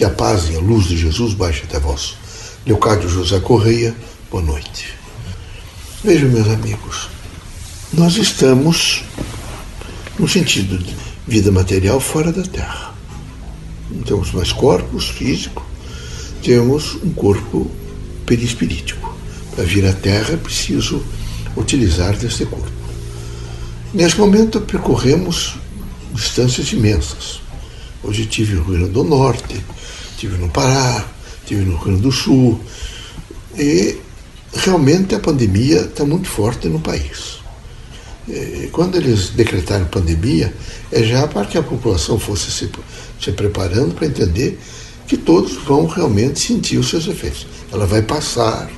Que a paz e a luz de Jesus baixe até vós. Leocádio José Correia, boa noite. Vejam, meus amigos, nós estamos no sentido de vida material fora da Terra. Não temos mais corpos físicos, temos um corpo perispirítico. Para vir à Terra é preciso utilizar desse corpo. Nesse momento percorremos distâncias imensas. Hoje tive Rio Grande do Norte, tive no Pará, tive no Rio Grande do Sul. E realmente a pandemia está muito forte no país. E quando eles decretaram pandemia, é já para que a população fosse se, se preparando para entender que todos vão realmente sentir os seus efeitos. Ela vai passar,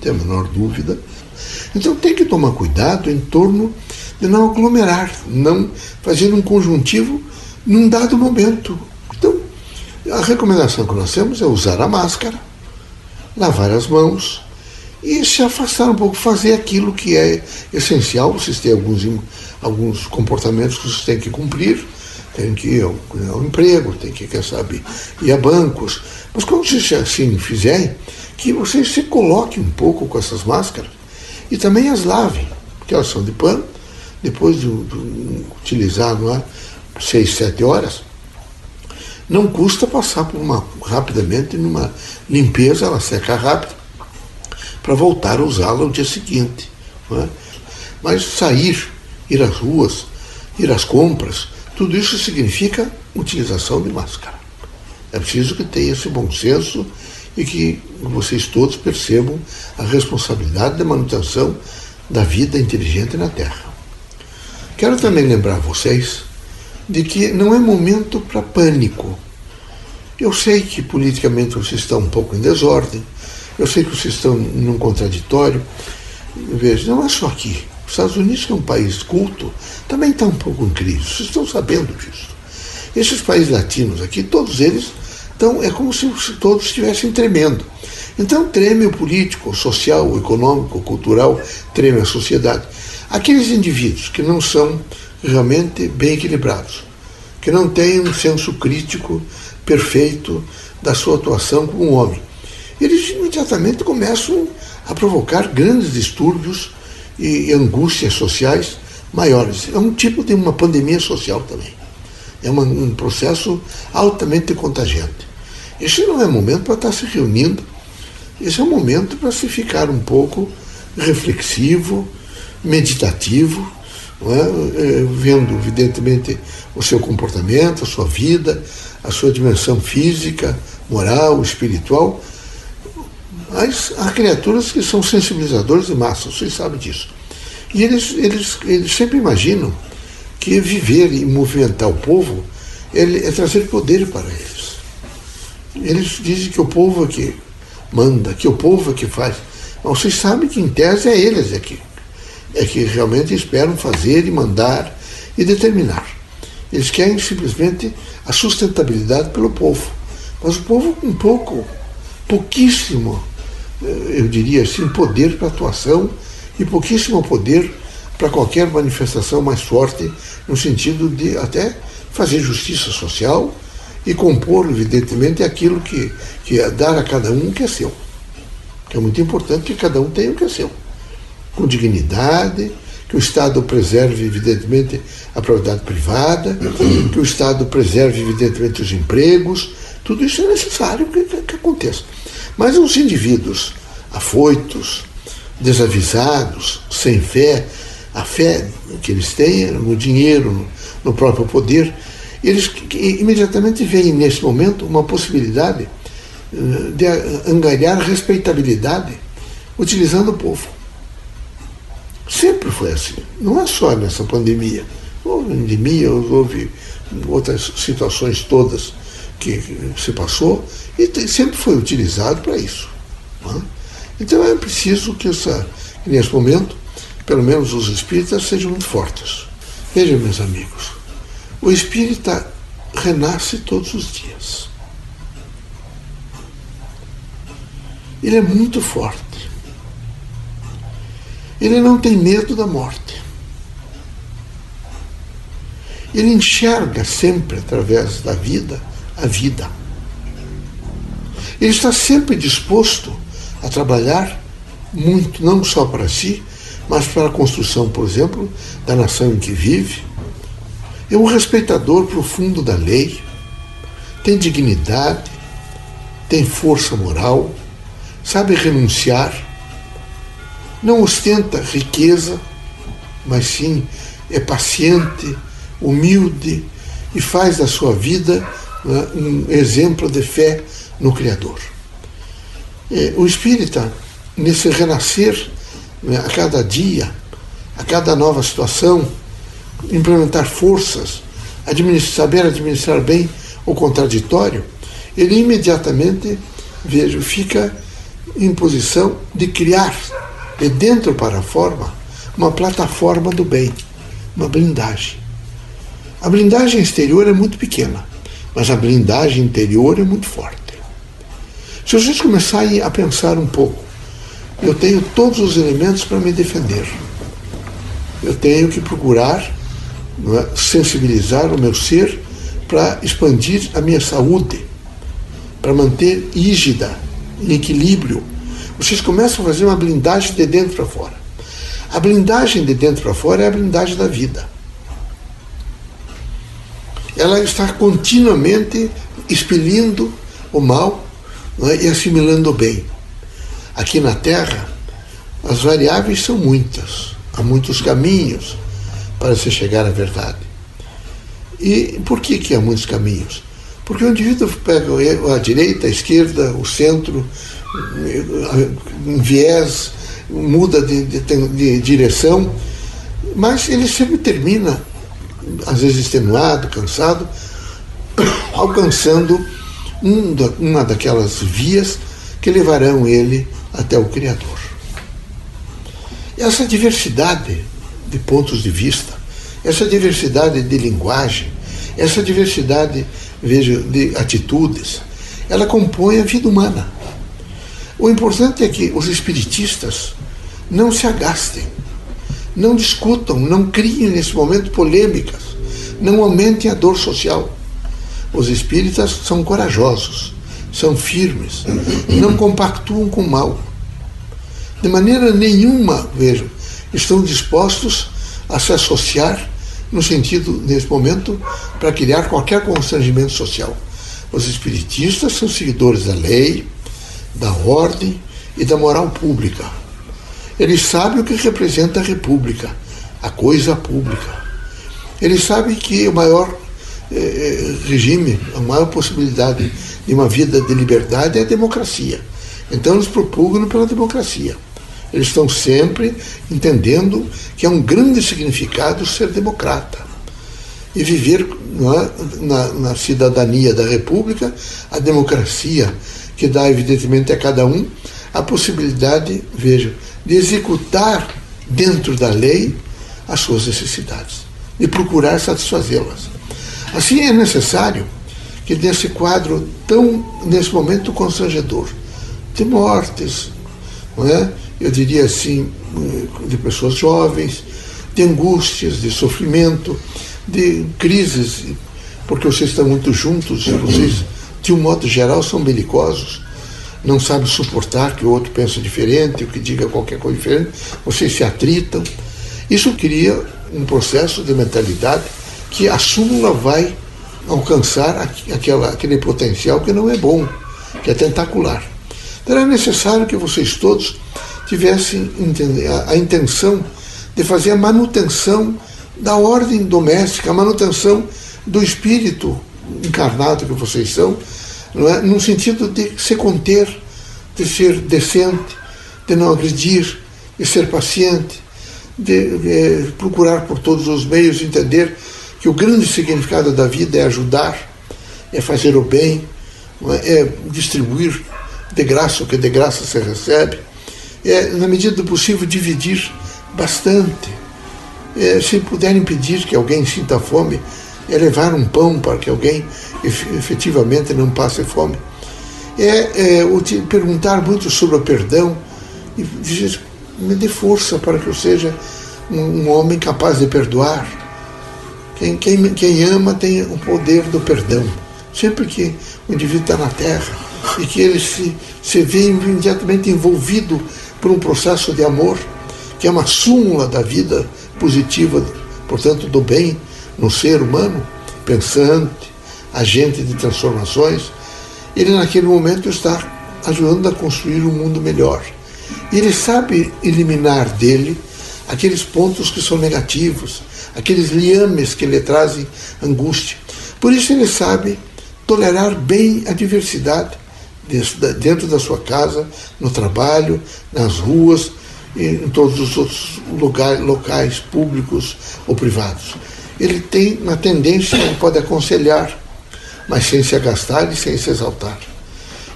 tem a menor dúvida. Então tem que tomar cuidado em torno de não aglomerar, não fazer um conjuntivo num dado momento. A recomendação que nós temos é usar a máscara, lavar as mãos e se afastar um pouco, fazer aquilo que é essencial. Vocês têm alguns, alguns comportamentos que vocês têm que cumprir, tem que ir ao, ao emprego, tem que, quem sabe, ir a bancos. Mas quando vocês assim fizerem, que vocês se coloquem um pouco com essas máscaras e também as lavem, porque elas são de pano depois de, de utilizar não é, seis, sete horas, não custa passar por uma rapidamente numa limpeza, ela seca rápido, para voltar a usá-la no dia seguinte. É? Mas sair, ir às ruas, ir às compras, tudo isso significa utilização de máscara. É preciso que tenha esse bom senso e que vocês todos percebam a responsabilidade da manutenção da vida inteligente na Terra. Quero também lembrar vocês de que não é momento para pânico. Eu sei que politicamente vocês estão um pouco em desordem, eu sei que vocês estão num contraditório. Veja, não é só aqui. Os Estados Unidos, que é um país culto, também está um pouco em crise. Vocês estão sabendo disso. Esses países latinos aqui, todos eles estão, é como se todos estivessem tremendo. Então treme o político, o social, o econômico, o cultural, treme a sociedade. Aqueles indivíduos que não são realmente bem equilibrados, que não têm um senso crítico perfeito da sua atuação como homem, eles imediatamente começam a provocar grandes distúrbios e angústias sociais maiores. É um tipo de uma pandemia social também. É uma, um processo altamente contagiante. Esse não é momento para estar se reunindo, esse é um momento para se ficar um pouco reflexivo, meditativo, é? É, vendo, evidentemente, o seu comportamento, a sua vida, a sua dimensão física, moral, espiritual. Mas há criaturas que são sensibilizadores de massa, vocês sabem disso. E eles, eles, eles sempre imaginam que viver e movimentar o povo é trazer poder para eles. Eles dizem que o povo é que manda, que o povo é que faz. Mas vocês sabem que, em tese, é eles aqui é que realmente esperam fazer e mandar e determinar. Eles querem simplesmente a sustentabilidade pelo povo. Mas o povo com pouco, pouquíssimo, eh, eu diria assim, poder para atuação e pouquíssimo poder para qualquer manifestação mais forte, no sentido de até fazer justiça social e compor, evidentemente, aquilo que, que é dar a cada um o que é seu. Que é muito importante que cada um tenha o que é seu com dignidade, que o Estado preserve, evidentemente, a propriedade privada, que o Estado preserve, evidentemente, os empregos. Tudo isso é necessário que, que, que aconteça. Mas os indivíduos afoitos, desavisados, sem fé, a fé que eles têm no dinheiro, no, no próprio poder, eles imediatamente veem nesse momento uma possibilidade eh, de angariar respeitabilidade utilizando o povo. Sempre foi assim. Não é só nessa pandemia. Houve pandemia, houve outras situações todas que se passou e sempre foi utilizado para isso. É? Então é preciso que, essa, que nesse momento, pelo menos os espíritas sejam muito fortes. Vejam, meus amigos, o espírita renasce todos os dias. Ele é muito forte. Ele não tem medo da morte. Ele enxerga sempre através da vida a vida. Ele está sempre disposto a trabalhar muito, não só para si, mas para a construção, por exemplo, da nação em que vive. É um respeitador profundo da lei, tem dignidade, tem força moral, sabe renunciar, não ostenta riqueza, mas sim é paciente, humilde e faz da sua vida né, um exemplo de fé no Criador. É, o espírita, nesse renascer, né, a cada dia, a cada nova situação, implementar forças, administrar, saber administrar bem o contraditório, ele imediatamente, vejo, fica em posição de criar, de dentro para fora, uma plataforma do bem, uma blindagem. A blindagem exterior é muito pequena, mas a blindagem interior é muito forte. Se vocês começarem a pensar um pouco, eu tenho todos os elementos para me defender. Eu tenho que procurar é, sensibilizar o meu ser para expandir a minha saúde, para manter ígida, em equilíbrio. Vocês começam a fazer uma blindagem de dentro para fora. A blindagem de dentro para fora é a blindagem da vida. Ela está continuamente expelindo o mal é? e assimilando o bem. Aqui na Terra, as variáveis são muitas, há muitos caminhos para se chegar à verdade. E por que, que há muitos caminhos? Porque o indivíduo pega a direita, a esquerda, o centro, um viés, muda de, de, de direção, mas ele sempre termina, às vezes extenuado, cansado, alcançando um da, uma daquelas vias que levarão ele até o Criador. Essa diversidade de pontos de vista, essa diversidade de linguagem, essa diversidade, veja, de atitudes, ela compõe a vida humana. O importante é que os espiritistas não se agastem, não discutam, não criem nesse momento polêmicas, não aumentem a dor social. Os espíritas são corajosos, são firmes, não compactuam com o mal. De maneira nenhuma, vejam, estão dispostos a se associar no sentido, nesse momento, para criar qualquer constrangimento social. Os espiritistas são seguidores da lei, da ordem e da moral pública. Eles sabem o que representa a república, a coisa pública. Eles sabem que o maior eh, eh, regime, a maior possibilidade de uma vida de liberdade é a democracia. Então eles propugnam pela democracia. Eles estão sempre entendendo que é um grande significado ser democrata e viver é, na, na cidadania da República a democracia que dá, evidentemente, a cada um a possibilidade, veja, de executar dentro da lei as suas necessidades, de procurar satisfazê-las. Assim é necessário que nesse quadro tão, nesse momento constrangedor, de mortes, não é? eu diria assim, de pessoas jovens, de angústias, de sofrimento, de crises, porque vocês estão muito juntos, vocês de um modo geral, são belicosos, não sabem suportar que o outro pense diferente, ou que diga qualquer coisa diferente, vocês se atritam. Isso cria um processo de mentalidade que a súmula vai alcançar aquela, aquele potencial que não é bom, que é tentacular. Então é necessário que vocês todos tivessem a intenção de fazer a manutenção da ordem doméstica, a manutenção do espírito encarnado que vocês são, não é? no sentido de se conter, de ser decente, de não agredir, de ser paciente, de, de procurar por todos os meios entender que o grande significado da vida é ajudar, é fazer o bem, é? é distribuir de graça o que de graça se recebe, é, na medida do possível, dividir bastante. É, se puder impedir que alguém sinta fome, é levar um pão para que alguém efetivamente não passe fome. É, é perguntar muito sobre o perdão e dizer, me dê força para que eu seja um, um homem capaz de perdoar. Quem, quem, quem ama tem o poder do perdão. Sempre que o indivíduo está na terra, e que ele se, se vê imediatamente envolvido por um processo de amor, que é uma súmula da vida positiva, portanto, do bem no ser humano, pensante, agente de transformações, ele naquele momento está ajudando a construir um mundo melhor. Ele sabe eliminar dele aqueles pontos que são negativos, aqueles liames que lhe trazem angústia. Por isso ele sabe tolerar bem a diversidade dentro da sua casa, no trabalho, nas ruas, em todos os outros lugares, locais públicos ou privados. Ele tem uma tendência, ele pode aconselhar, mas sem se agastar e sem se exaltar.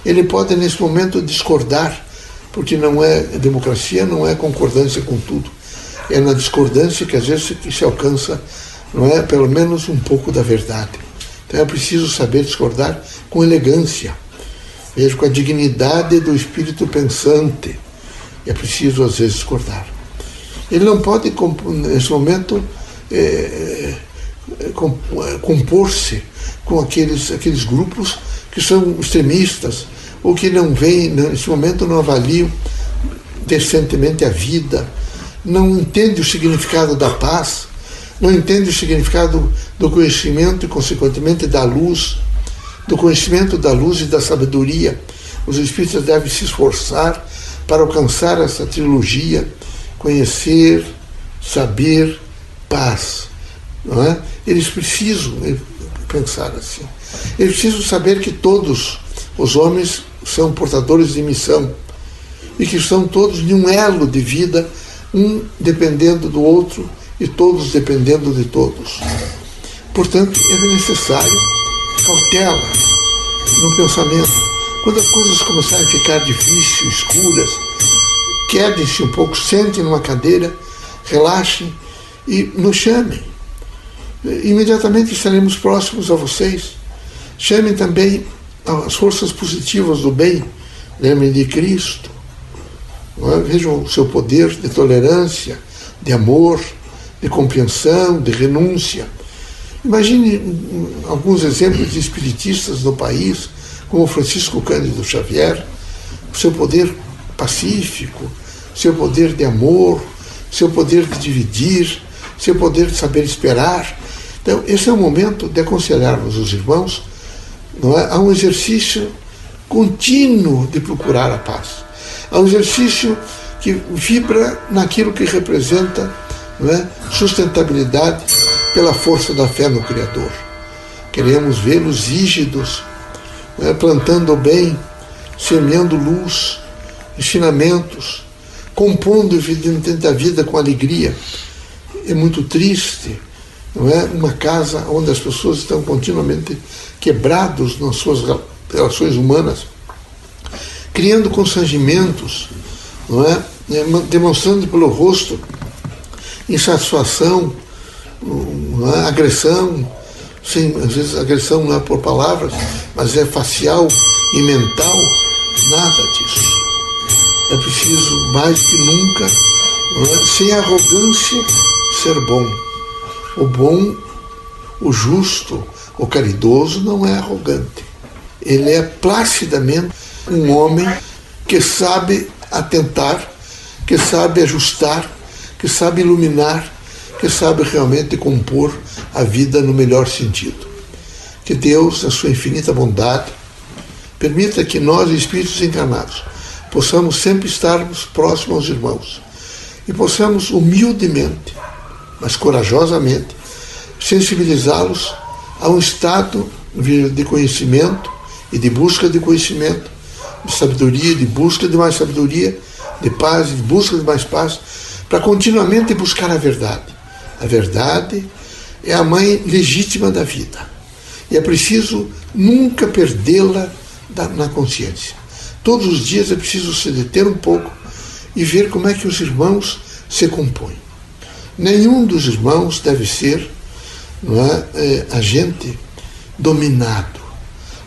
Ele pode, nesse momento, discordar, porque não é democracia, não é concordância com tudo. É na discordância que às vezes se alcança, não é, pelo menos um pouco da verdade. Então é preciso saber discordar com elegância, veja, com a dignidade do espírito pensante. É preciso, às vezes, discordar. Ele não pode, nesse momento, é, compor-se com aqueles, aqueles grupos que são extremistas ou que não veem, nesse momento, não avaliam decentemente a vida, não entendem o significado da paz, não entendem o significado do conhecimento e, consequentemente, da luz, do conhecimento da luz e da sabedoria. Os espíritas devem se esforçar para alcançar essa trilogia: conhecer, saber, paz. Não é? Eles precisam pensar assim. Eles precisam saber que todos os homens são portadores de missão e que são todos de um elo de vida, um dependendo do outro e todos dependendo de todos. Portanto, é necessário cautela no pensamento. Quando as coisas começarem a ficar difíceis, escuras, quedem-se um pouco, sentem numa cadeira, relaxem e nos chamem. Imediatamente estaremos próximos a vocês. Chamem também as forças positivas do bem. Lembrem de Cristo. É? Vejam o seu poder de tolerância, de amor, de compreensão, de renúncia. Imagine alguns exemplos de espiritistas no país, como Francisco Cândido Xavier, seu poder pacífico, seu poder de amor, seu poder de dividir, seu poder de saber esperar. Então, esse é o momento de aconselharmos os irmãos é? a um exercício contínuo de procurar a paz. Há um exercício que vibra naquilo que representa é? sustentabilidade pela força da fé no Criador. Queremos vê-los rígidos, é? plantando o bem, semeando luz, ensinamentos, compondo evidentemente a vida com alegria. É muito triste, não é? Uma casa onde as pessoas estão continuamente quebrados nas suas relações humanas, criando constrangimentos, não é? é demonstrando pelo rosto insatisfação, não é? agressão, sem, às vezes agressão não é por palavras, mas é facial e mental, nada disso. É preciso mais que nunca, é? sem arrogância, ser bom. O bom, o justo, o caridoso não é arrogante. Ele é placidamente um homem que sabe atentar, que sabe ajustar, que sabe iluminar, que sabe realmente compor a vida no melhor sentido. Que Deus, na sua infinita bondade, permita que nós, espíritos encarnados, possamos sempre estarmos próximos aos irmãos e possamos humildemente, mas corajosamente, sensibilizá-los a um estado de conhecimento e de busca de conhecimento, de sabedoria, de busca de mais sabedoria, de paz, de busca de mais paz, para continuamente buscar a verdade. A verdade é a mãe legítima da vida. E é preciso nunca perdê-la na consciência. Todos os dias é preciso se deter um pouco e ver como é que os irmãos se compõem. Nenhum dos irmãos deve ser não é, é agente dominado.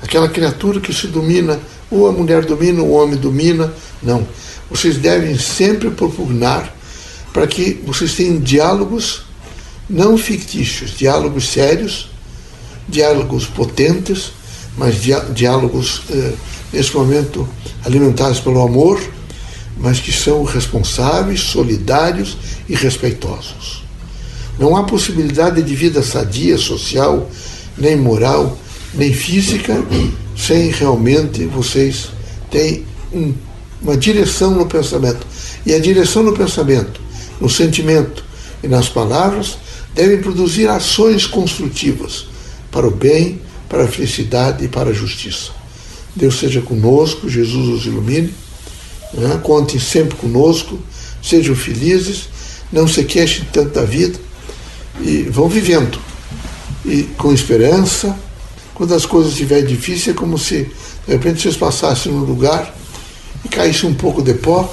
Aquela criatura que se domina, ou a mulher domina, ou o homem domina. Não. Vocês devem sempre propugnar para que vocês tenham diálogos não fictícios, diálogos sérios, diálogos potentes, mas diálogos, eh, nesse momento, alimentados pelo amor, mas que são responsáveis, solidários e respeitosos. Não há possibilidade de vida sadia, social, nem moral, nem física, sem realmente vocês terem um, uma direção no pensamento. E a direção no pensamento, no sentimento e nas palavras devem produzir ações construtivas para o bem, para a felicidade e para a justiça. Deus seja conosco, Jesus os ilumine, né? contem sempre conosco, sejam felizes, não se queixem tanto da vida e vão vivendo. E com esperança, quando as coisas estiverem difíceis, é como se de repente vocês passassem num lugar e caísse um pouco de pó,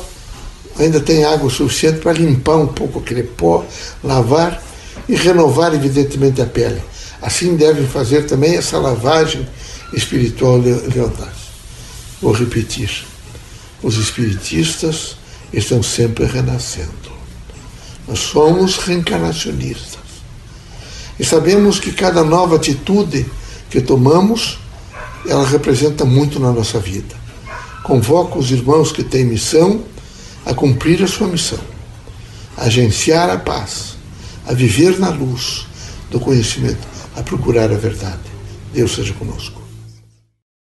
ainda tem água suficiente para limpar um pouco aquele pó, lavar e renovar, evidentemente, a pele. Assim devem fazer também essa lavagem espiritual leontária. Vou repetir. Os espiritistas estão sempre renascendo. Nós somos reencarnacionistas. E sabemos que cada nova atitude que tomamos, ela representa muito na nossa vida. Convoco os irmãos que têm missão a cumprir a sua missão, agenciar a paz, a viver na luz do conhecimento, a procurar a verdade. Deus seja conosco.